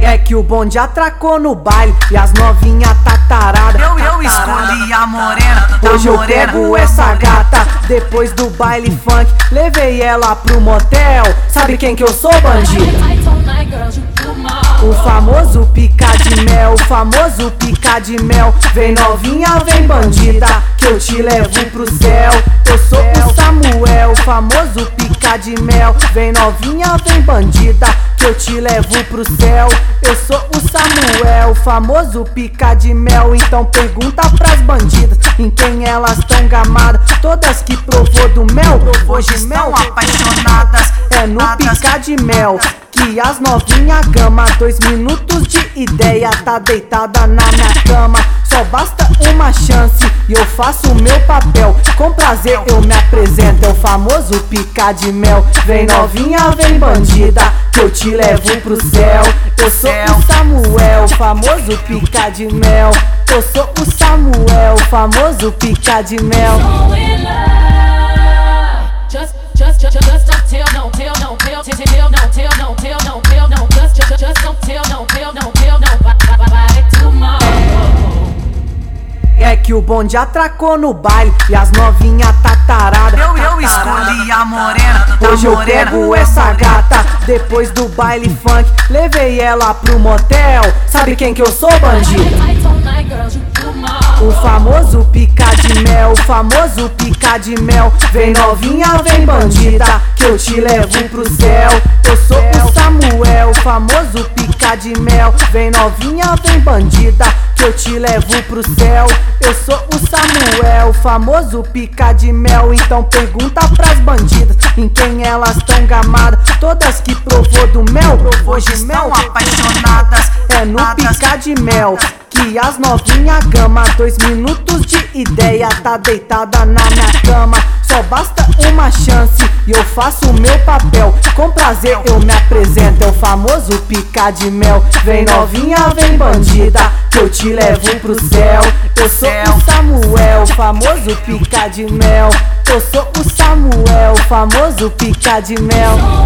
É que o bonde atracou no baile e as novinha tá tarada. Eu, eu escolhi a morena, Hoje eu pego essa gata depois do baile funk. Levei ela pro motel. Sabe quem que eu sou, bandido? O famoso pica de mel, o famoso pica de mel. Vem novinha, vem bandida, que eu te levo pro céu. Eu sou o Samuel, o famoso pica de mel. Vem novinha, vem bandida, que eu te levo pro céu. Eu sou o Samuel, o famoso pica de mel. Então pergunta pras bandidas em quem elas tão gamadas. Todas que provou do mel, Hoje estão apaixonadas. é no pica de mel que as novinha gama Dois minutos de ideia, tá deitada na minha cama. Só basta uma chance e eu faço o meu papel. Com prazer eu me apresento, é o famoso pica de mel. Vem novinha, vem bandida, que eu te levo pro céu. Eu sou o Samuel, famoso pica de mel. Eu sou o Samuel, famoso pica de mel que o bonde atracou no baile e as novinha tá tarada. Eu, eu escolhi a morena, Hoje eu pego essa gata depois do baile funk. Levei ela pro motel. Sabe quem que eu sou, bandido? O famoso pica de mel, o famoso pica de mel. Vem novinha, vem bandida, que eu te levo pro céu. Eu sou o Samuel, o famoso pica de mel. Vem novinha, vem bandida, eu te levo pro céu. Eu sou o Samuel, famoso pica de mel. Então pergunta pras bandidas em quem elas tão gamadas. Todas que provou do mel, Hoje estão apaixonadas. é no pica de mel que as novinha gama Dois minutos de ideia, tá deitada na minha cama. Só basta uma chance e eu faço o meu papel. Com prazer eu me apresento, é o famoso pica de mel. Vem novinha, vem bandida, que eu te levo pro céu. Eu sou o Samuel, famoso pica de mel. Eu sou o Samuel, famoso pica de mel